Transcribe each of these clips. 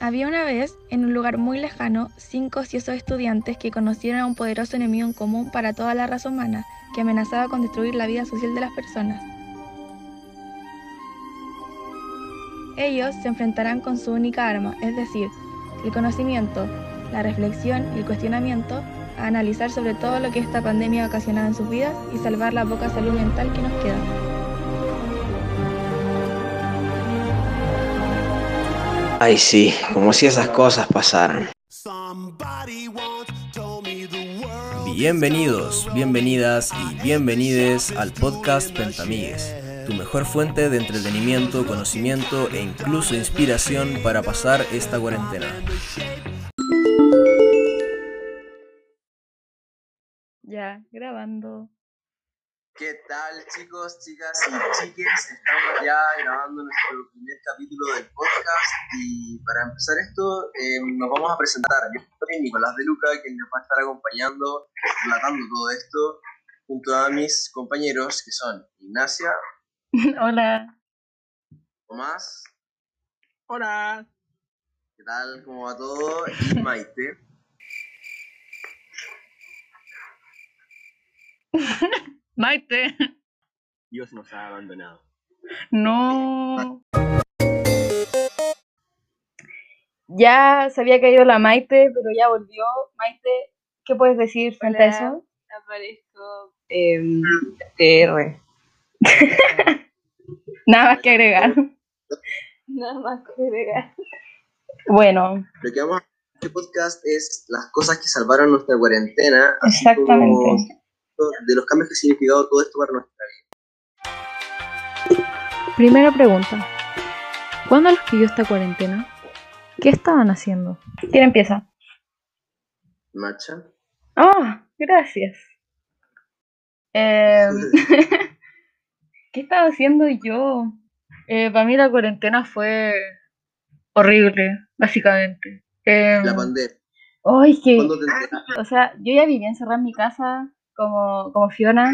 Había una vez, en un lugar muy lejano, cinco ociosos estudiantes que conocieron a un poderoso enemigo en común para toda la raza humana, que amenazaba con destruir la vida social de las personas. Ellos se enfrentarán con su única arma, es decir, el conocimiento, la reflexión y el cuestionamiento, a analizar sobre todo lo que esta pandemia ha ocasionado en sus vidas y salvar la poca salud mental que nos queda. Ay, sí, como si esas cosas pasaran. Bienvenidos, bienvenidas y bienvenides al podcast Pentamigues, tu mejor fuente de entretenimiento, conocimiento e incluso inspiración para pasar esta cuarentena. Ya, grabando. ¿Qué tal chicos, chicas y chiques? Estamos ya grabando nuestro primer capítulo del podcast y para empezar esto eh, nos vamos a presentar. Yo soy Nicolás de Luca, quien nos va a estar acompañando, relatando todo esto, junto a mis compañeros que son Ignacia. Hola. Tomás. Hola. ¿Qué tal? ¿Cómo va todo? Y Maite. Maite. Dios nos ha abandonado. No. Ya se había caído la Maite, pero ya volvió. Maite, ¿qué puedes decir frente a eso? Aparezco eh, TR. Nada más que agregar. Nada más que agregar. Bueno, Lo que vamos a hacer en este podcast es las cosas que salvaron nuestra cuarentena. así exactamente. como de los cambios que ha significado todo esto para nuestra vida. Primera pregunta. ¿Cuándo les pilló esta cuarentena? ¿Qué estaban haciendo? ¿Quién empieza? Macha. Ah, gracias. Em, ¿Qué estaba haciendo yo? Eh, para mí la cuarentena fue horrible, básicamente. Em, La pandemia. ay, que, ¿Cuándo te enteraste? o sea, yo ya vivía encerrada en mi casa como, como Fiona,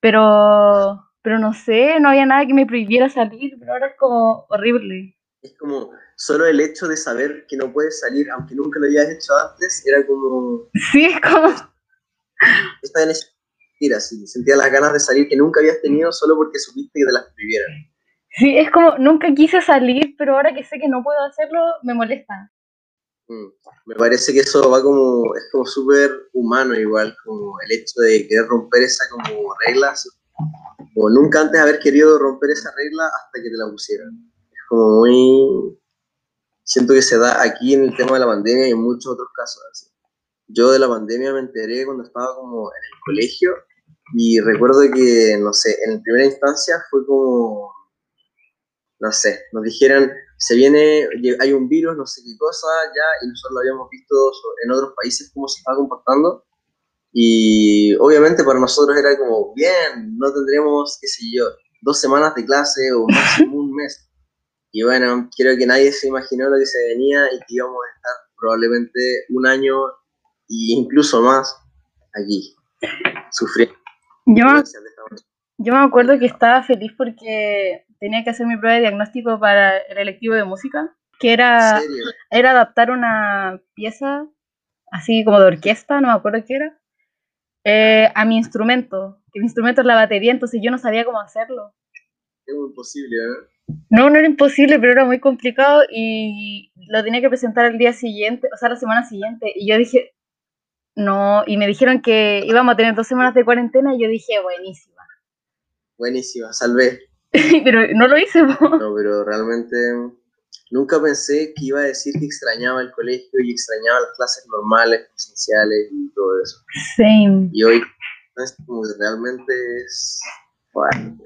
pero, pero no sé, no había nada que me prohibiera salir, pero ahora es como horrible. Es como, solo el hecho de saber que no puedes salir, aunque nunca lo hayas hecho antes, era como, Sí, es como, esta en mentira, así, sentía las ganas de salir que nunca habías tenido solo porque supiste que te las prohibieran. sí, es como, nunca quise salir, pero ahora que sé que no puedo hacerlo, me molesta. Mm. Me parece que eso va como, es como súper humano igual, como el hecho de querer romper esa como reglas, o nunca antes haber querido romper esa regla hasta que te la pusieran. Es como muy, siento que se da aquí en el tema de la pandemia y en muchos otros casos. Yo de la pandemia me enteré cuando estaba como en el colegio y recuerdo que, no sé, en primera instancia fue como, no sé, nos dijeron, se viene, hay un virus, no sé qué cosa, ya, y nosotros lo habíamos visto en otros países cómo se estaba comportando. Y obviamente para nosotros era como, bien, no tendremos, qué sé yo, dos semanas de clase o máximo un mes. Y bueno, creo que nadie se imaginó lo que se venía y que íbamos a estar probablemente un año e incluso más aquí, sufriendo. Yo yo me acuerdo que estaba feliz porque tenía que hacer mi prueba de diagnóstico para el electivo de música, que era, era adaptar una pieza, así como de orquesta, no me acuerdo qué era, eh, a mi instrumento, que mi instrumento es la batería, entonces yo no sabía cómo hacerlo. Es muy posible, ¿eh? No, no era imposible, pero era muy complicado y lo tenía que presentar el día siguiente, o sea, la semana siguiente. Y yo dije, no, y me dijeron que íbamos a tener dos semanas de cuarentena y yo dije, buenísima. Buenísima, salvé. pero no lo hice, po. No, pero realmente nunca pensé que iba a decir que extrañaba el colegio y extrañaba las clases normales, presenciales y todo eso. Same. Y hoy es como que realmente es fuerte.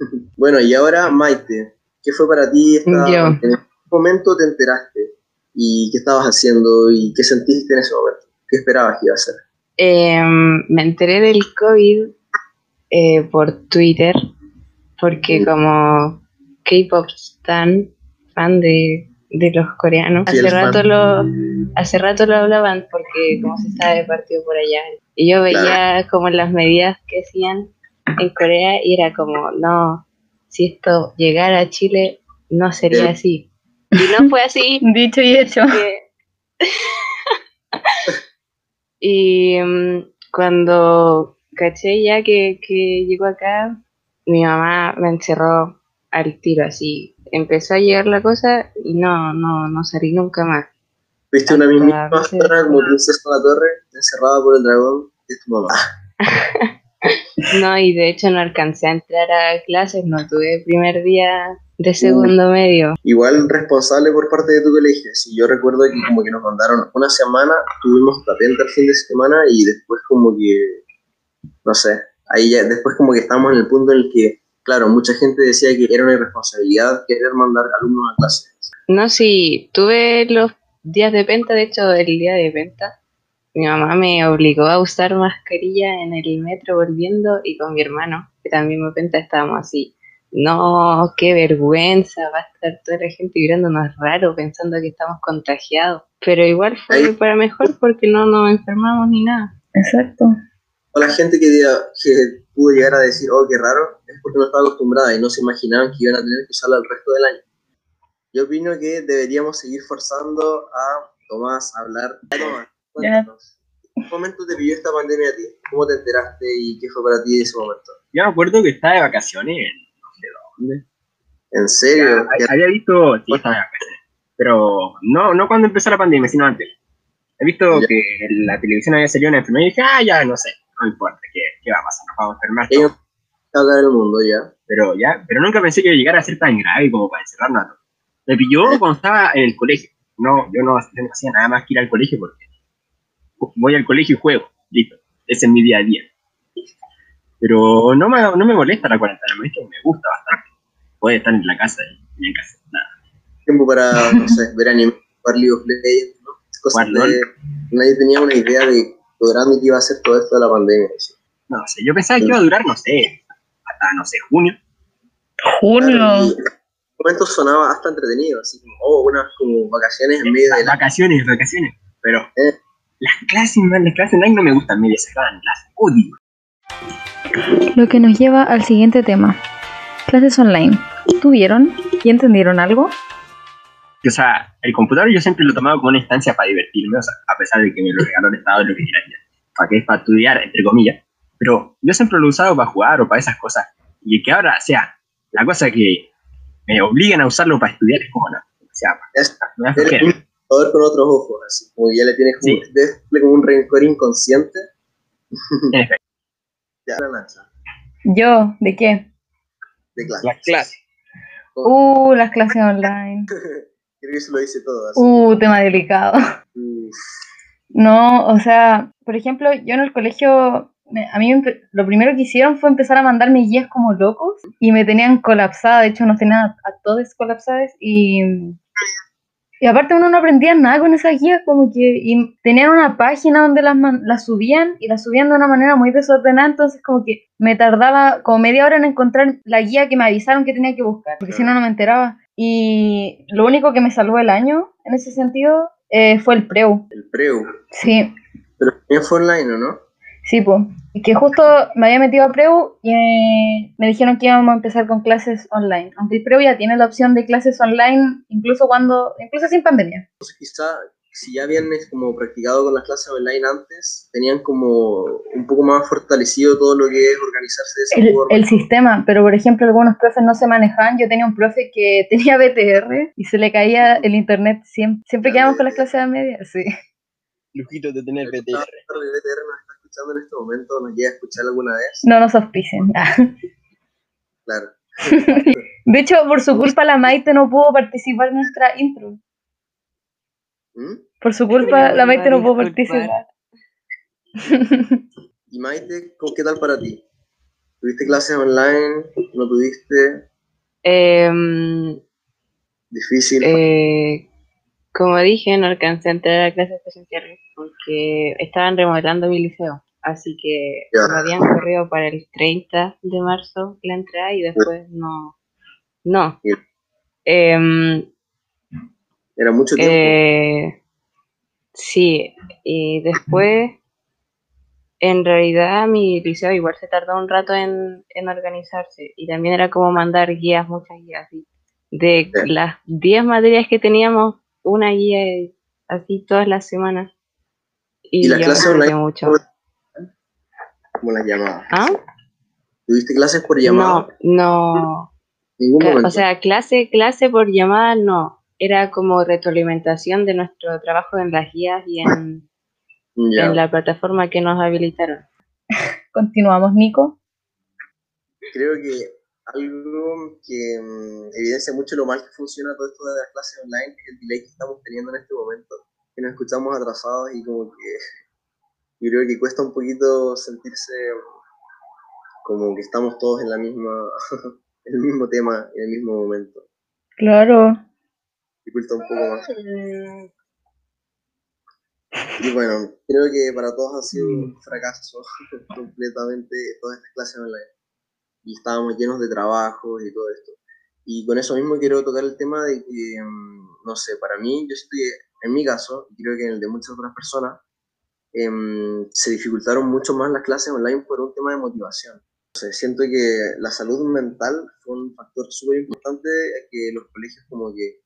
bueno, y ahora Maite, ¿qué fue para ti esta Yo. ¿En qué momento te enteraste? ¿Y qué estabas haciendo? ¿Y qué sentiste en ese momento? ¿Qué esperabas que iba a ser? Em, me enteré del COVID eh, por Twitter, porque como K-pop stan, fan de, de los coreanos, Sí, hace fan. rato lo hace rato lo hablaban porque como se sabe partido por allá. Y yo veía como las medidas que hacían en Corea y era como, no, si esto llegara a Chile no sería así. Y no fue así. Dicho y hecho. que- y mm, cuando caché ya que, que llegó acá, mi mamá me encerró al tiro así. Empezó a llegar la cosa y no, no, no salí nunca más. Viste una misma máscara como princesa en la torre, encerrada por el dragón, es tu mamá. No, y de hecho no alcancé a entrar a clases, no tuve primer día de segundo medio. Igual responsable por parte de tu colegio. Si yo recuerdo que como que nos mandaron una semana, tuvimos patente el fin de semana y después como que, no sé, ahí ya, después como que estábamos en el punto en el que, claro, mucha gente decía que era una irresponsabilidad querer mandar alumnos a clases. No, sí, tuve los días de penta, de hecho el día de penta, mi mamá me obligó a usar mascarilla en el metro volviendo y con mi hermano, que también me penta, estábamos así. No, qué vergüenza, va a estar toda la gente mirándonos raro pensando que estamos contagiados. Pero igual fue para mejor porque no nos enfermamos ni nada. Exacto. O la gente que, diga- que pudo llegar a decir, oh, qué raro, es porque no estaba acostumbrada y no se imaginaban que iban a tener que usarla el resto del año. Yo opino que deberíamos seguir forzando a Tomás a hablar. Tomás, cuéntanos. ¿En qué momento te pilló esta pandemia a ti? ¿Cómo te enteraste y qué fue para ti ese momento? Yo me acuerdo que estaba de vacaciones en dónde. ¿En serio? Ya, Había visto, sí, estaba de vacaciones. Pero no, no cuando empezó la pandemia, sino antes. He visto Ya. que en la televisión había salido una enfermedad y dije, ah, ya, no sé, no importa, ¿qué, qué va a pasar? Nos vamos a enfermar Hay todos. el mundo ya. Pero ya, pero nunca pensé que iba a llegar a ser tan grave como para encerrarnos a todos. Me pilló cuando estaba en el colegio. No, yo no, yo no hacía nada más que ir al colegio porque voy al colegio y juego. Listo. Ese es mi día a día. Pero no me, no me molesta la cuarentena, me, me gusta bastante. Puede estar en la casa y en casa. Nada. Tiempo para, no sé, ver anime, jugar League of Legends, ¿no? Cosas de... Nadie tenía una idea de lo grande que iba a ser todo esto de la pandemia. ¿sí? No sé, yo pensaba que iba a durar, no sé, hasta, no sé, junio. Junio. Claro, en momento sonaba hasta entretenido, así como, oh, unas como vacaciones en medio de la... Vacaciones, vacaciones. Pero Eh. las clases, man, las clases online no me gustan, me desagradan, las odio. Lo que nos lleva al siguiente tema. Clases online. ¿Tuvieron y entendieron algo? O sea, el computador yo siempre lo he tomado como una instancia para divertirme, o sea, a pesar de que me lo regaló el Estado, lo que quiera, para que es para estudiar, entre comillas. Pero yo siempre lo he usado para jugar o para esas cosas. Y que ahora sea la cosa que me obliguen a usarlo para estudiar es como no. O sea, Es me da eres flojera. un con otros ojos, así como que ya le tienes como, Sí. tenerle como un rencor inconsciente. En efecto, Ya, Yo, ¿de qué? de clase. las clases. Uh, las clases online. Creo que eso lo dice todo. Así. Uh, tema delicado. Uf, No, o sea, por ejemplo, yo en el colegio, a mí lo primero que hicieron fue empezar a mandarme guías como locos y me tenían colapsada, de hecho nos tenían a, a todos colapsadas y, y aparte uno no aprendía nada con esas guías, como que y tenían una página donde las, las subían y las subían de una manera muy desordenada, entonces como que me tardaba como media hora en encontrar la guía que me avisaron que tenía que buscar, porque si no, no me enteraba. Y lo único que me salvó el año en ese sentido eh, fue el preu. el preu. Sí, Pero también fue online, ¿o no? Sí, pues. Que justo me había metido a Preu y eh, me dijeron que íbamos a empezar con clases online. Aunque el Preu ya tiene la opción de clases online incluso cuando, incluso sin pandemia. Entonces quizá si ya vienes como practicado con las clases online antes, tenían como un poco más fortalecido todo lo que es organizarse de esa El, forma. el sistema, pero por ejemplo algunos profes no se manejaban. Yo tenía un profe que tenía BTR y se le caía el internet siempre. Siempre quedamos con las clases a media, sí. Lujito de tener Ah, el BTR. BTR nos está escuchando en este momento, nos llega a escuchar alguna vez. No nos auspicien. Claro. De hecho, por su culpa la Maite no pudo participar en nuestra intro. ¿Mm? Por su culpa la Maite no pudo participar. ¿Y Maite, ¿cómo- qué tal para ti? ¿Tuviste clases online? ¿No tuviste? Em, ¿Difícil? Eh, como dije, no alcancé a entrar a clases presenciales porque estaban remodelando mi liceo. Así que Ya. me habían corrido para el 30 de marzo la entrada y después no. No. Era mucho tiempo. eh, sí, y después, en realidad, mi liceo igual se tardó un rato en, en organizarse y también era como mandar guías, muchas guías. De las 10 materias que teníamos, una guía así todas las semanas. Y, ¿Y clases me online? mucho. Como las llamadas. ¿Ah? ¿Tuviste clases por llamada? No, no. Ningún momento. O sea, clase, clase por llamada no. Era como retroalimentación de nuestro trabajo en las guías y en, ya. en la plataforma que nos habilitaron. Continuamos, Nico. Creo que algo que mm, evidencia mucho lo mal que funciona todo esto de las clases online es el delay que estamos teniendo en este momento. Que nos escuchamos atrasados y como que yo creo que cuesta un poquito sentirse como que estamos todos en la misma, en el mismo tema, en el mismo momento. Claro. Dificulta un poco más. Y bueno, creo que para todos ha sido un fracaso completamente todas estas clases online. Y estábamos llenos de trabajo y todo esto. Y con eso mismo quiero tocar el tema de que, mm, no sé, para mí, yo estoy, en mi caso, y creo que en el de muchas otras personas, em, se dificultaron mucho más las clases online por un tema de motivación. No sé, siento que la salud mental fue un factor súper importante que los colegios como que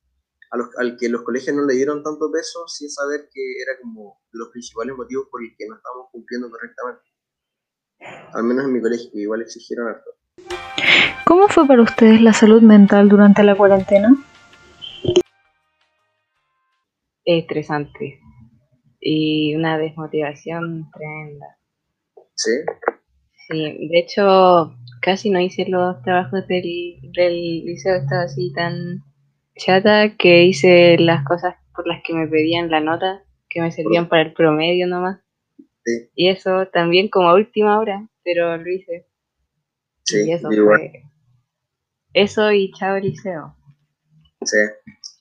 a los, al que los colegios no le dieron tanto peso sin saber que era como los principales motivos por el que no estábamos cumpliendo correctamente. Al menos en mi colegio, que igual exigieron harto. ¿Cómo fue para ustedes la salud mental durante la cuarentena? Estresante. Y una desmotivación tremenda. ¿Sí? Sí, de hecho, casi no hice los trabajos del, del liceo, estaba así tan chata que hice las cosas por las que me pedían la nota, que me servían para el promedio nomás. Sí, Y eso también como a última hora, pero lo hice. sí, y eso igual. fue. Eso y chao liceo. Sí.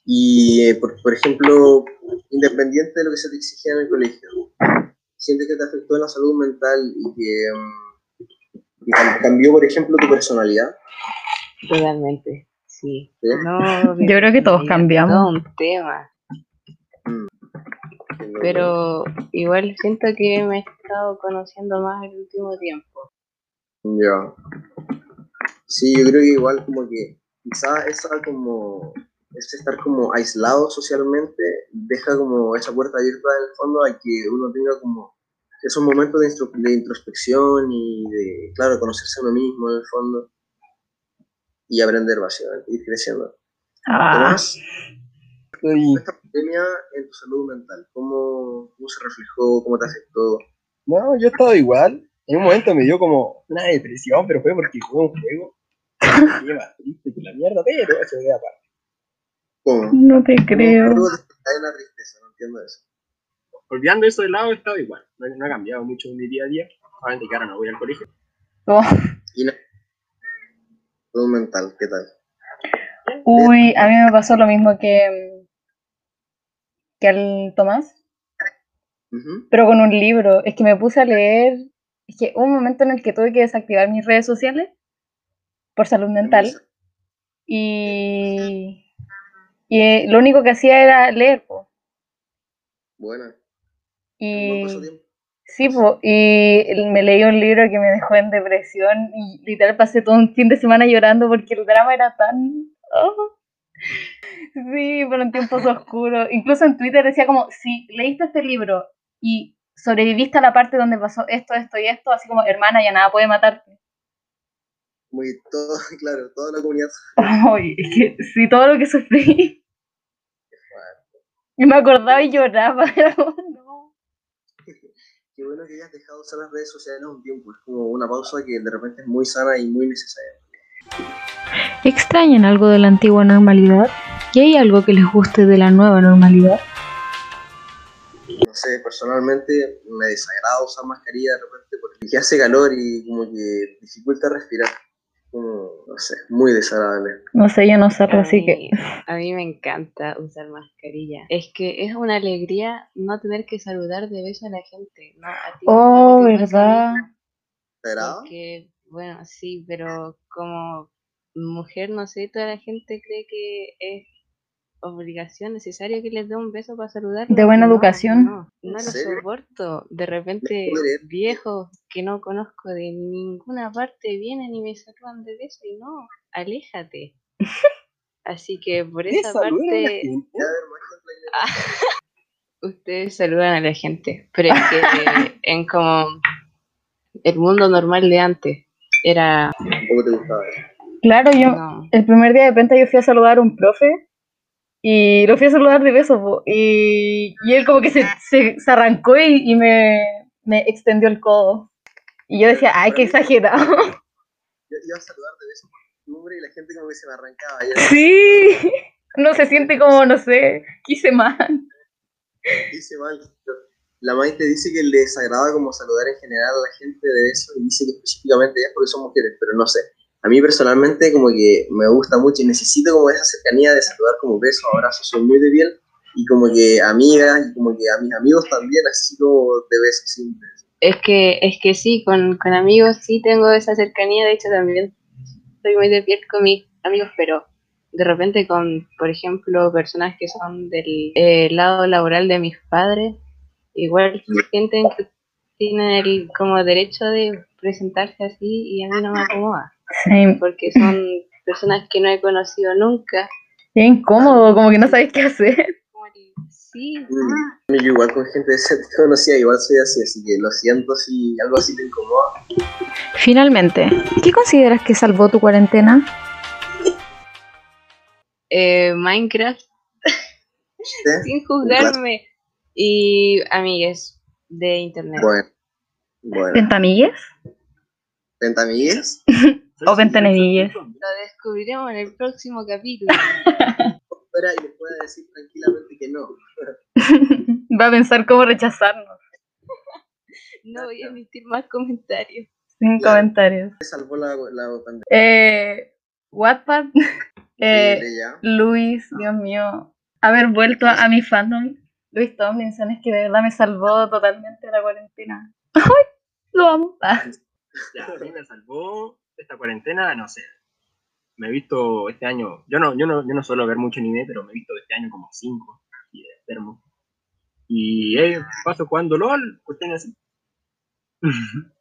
Y, eh, por, por ejemplo, independiente de lo que se te exigía en el colegio, ¿sientes que te afectó en la salud mental y que, mm, y cam- cambió, por ejemplo, tu personalidad? Totalmente, sí. No, Yo creo que todos cambiamos. todo un tema. Pero igual siento que me he estado conociendo más el último tiempo. Ya. Sí, yo creo que igual como que quizás esa como ese estar como aislado socialmente deja como esa puerta abierta en el fondo a que uno tenga como esos momentos de, de introspección y de, claro, conocerse a uno mismo en el fondo y aprender básicamente, ir creciendo. Ah, Estoy- esta pandemia en tu salud mental, ¿cómo, cómo se reflejó, cómo te afectó? No, yo he estado igual. En un momento me dio como una depresión, pero fue porque jugué un juego. Qué más triste que la mierda, pero eso de aparte. ¿Cómo? no te creo. Cae una tristeza, no entiendo eso. Olvidando eso de lado, he estado igual. No, no ha cambiado mucho mi día a día. Solamente que ahora no voy al colegio. Oh, Y la salud mental, ¿qué tal? Uy, a mí me pasó lo mismo que, que al Tomás, pero con un libro. Es que me puse a leer. Es que hubo un momento en el que tuve que desactivar mis redes sociales por salud mental. Y, y eh, lo único que hacía era leer. po. Buena. Un buen Y. sí, po, y me leí un libro que me dejó en depresión y literal pasé todo un fin de semana llorando porque el drama era tan... oh. Sí, fueron tiempos oscuros. Incluso en Twitter decía como, si leíste este libro y sobreviviste a la parte donde pasó esto, esto y esto, así como, hermana, ya nada puede matarte. Muy todo, claro, toda la comunidad. Ay, es que sí, todo lo que sufrí. Y me acordaba y lloraba. era como, no. Qué bueno que hayas dejado usar las redes sociales un tiempo. Es como una pausa que de repente es muy sana y muy necesaria. ¿Extrañan algo de la antigua normalidad? ¿Y hay algo que les guste de la nueva normalidad? No sé, personalmente me desagrada usar mascarilla de repente porque hace calor y como que dificulta respirar. Como, no sé, muy desagradable. No sé, yo no A así que... a mí me encanta usar mascarilla. Es que es una alegría no tener que saludar de beso a la gente. ¿no? A ti Oh, no ¿verdad? lo mismo, ¿Te agrada? porque, bueno, sí, pero como mujer, no sé, toda la gente cree que es obligación necesaria que les dé un beso para saludar. De buena educación. No, no ¿En lo serio? soporto. De repente, viejos que no conozco de ninguna parte vienen y me saludan de beso y no, aléjate. Así que por ¿Qué esa parte, ustedes saludan a la gente. Pero es que en como el mundo normal de antes era. Claro, yo, No, el primer día de penta yo fui a saludar a un profe y lo fui a saludar de beso po, y, y él como que se, se, se arrancó y, y me, me extendió el codo. Y yo decía, ay, qué exagerado. Yo iba a saludar de beso por costumbre y la gente como que se me arrancaba. Yo Sí, no se siente como, no sé, quise más. hice mal. La Maite dice que le desagrada como saludar en general a la gente de beso y dice que específicamente ellas porque son mujeres, pero no sé. A mí personalmente como que me gusta mucho y necesito como esa cercanía de saludar como beso, abrazo, soy muy de piel y como que amigas y como que a mis amigos también, así como de beso siempre. es que, es que sí, con, con amigos sí tengo esa cercanía. De hecho, también soy muy de piel con mis amigos, pero de repente con, por ejemplo, personas que son del eh, lado laboral de mis padres, igual sienten que tienen el como derecho de presentarse así y a mí no me acomoda. Sí, porque son personas que no he conocido nunca. qué incómodo, como que no sabes qué hacer. Sí, Mm. Yo igual con gente de ese conocida, igual soy así, así que lo siento si algo así te incomoda. Finalmente, ¿qué consideras que salvó tu cuarentena? eh, Minecraft, ¿sí? sin juzgarme, y amigues de internet. Bueno, bueno. ¿Pentamigues? ¿Pentamigues? O ventanemillas. Lo descubriremos en el próximo capítulo. Espera y les pueda decir tranquilamente que no. Va a pensar cómo rechazarnos. No voy a emitir más comentarios. Sin Claro. comentarios. Se salvó la, la pandemia. Eh, Wattpad, eh. Luis, Dios mío, haber vuelto a, mi fandom. Luis Tomlinson es que de verdad me salvó totalmente de la cuarentena. ¡Ay! Lo amo. Ya, a mí me salvó esta cuarentena, no sé. Me he visto este año, yo no, yo no, yo no suelo ver mucho anime, pero me he visto este año como cinco, y de enfermo. Y eh, paso jugando LOL, cuestiones así.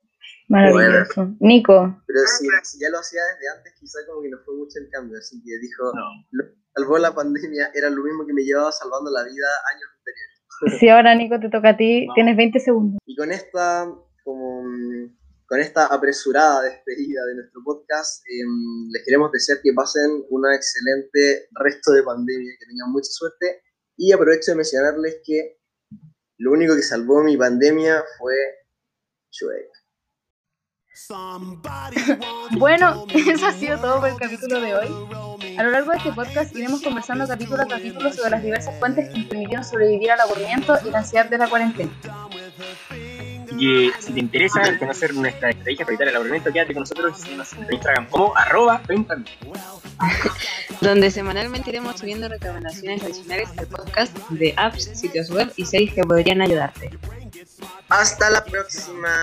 maravilloso. Nico, Pero si, si ya lo hacía desde antes, quizá como que no fue mucho el cambio. Así que dijo, No. lo salvó la pandemia era lo mismo que me llevaba salvando la vida años anteriores. si ahora Nico te toca a ti, Vamos. tienes 20 segundos. Y con esta, como, mm, con esta apresurada despedida de nuestro podcast, em, les queremos desear que pasen una excelente resto de pandemia, que tengan mucha suerte. Y aprovecho de mencionarles que lo único que salvó mi pandemia fue Shrek. Bueno, eso ha sido todo por el capítulo de hoy. A lo largo de este podcast iremos conversando capítulo a capítulo sobre las diversas fuentes que nos permitieron sobrevivir al aburrimiento y la ansiedad de la cuarentena. Así que si te interesa conocer nuestra estrategia para evitar el aburrimiento, quédate con nosotros en Instagram como arroba donde semanalmente iremos subiendo recomendaciones adicionales de podcast de apps, sitios web y series que podrían ayudarte. Hasta la próxima.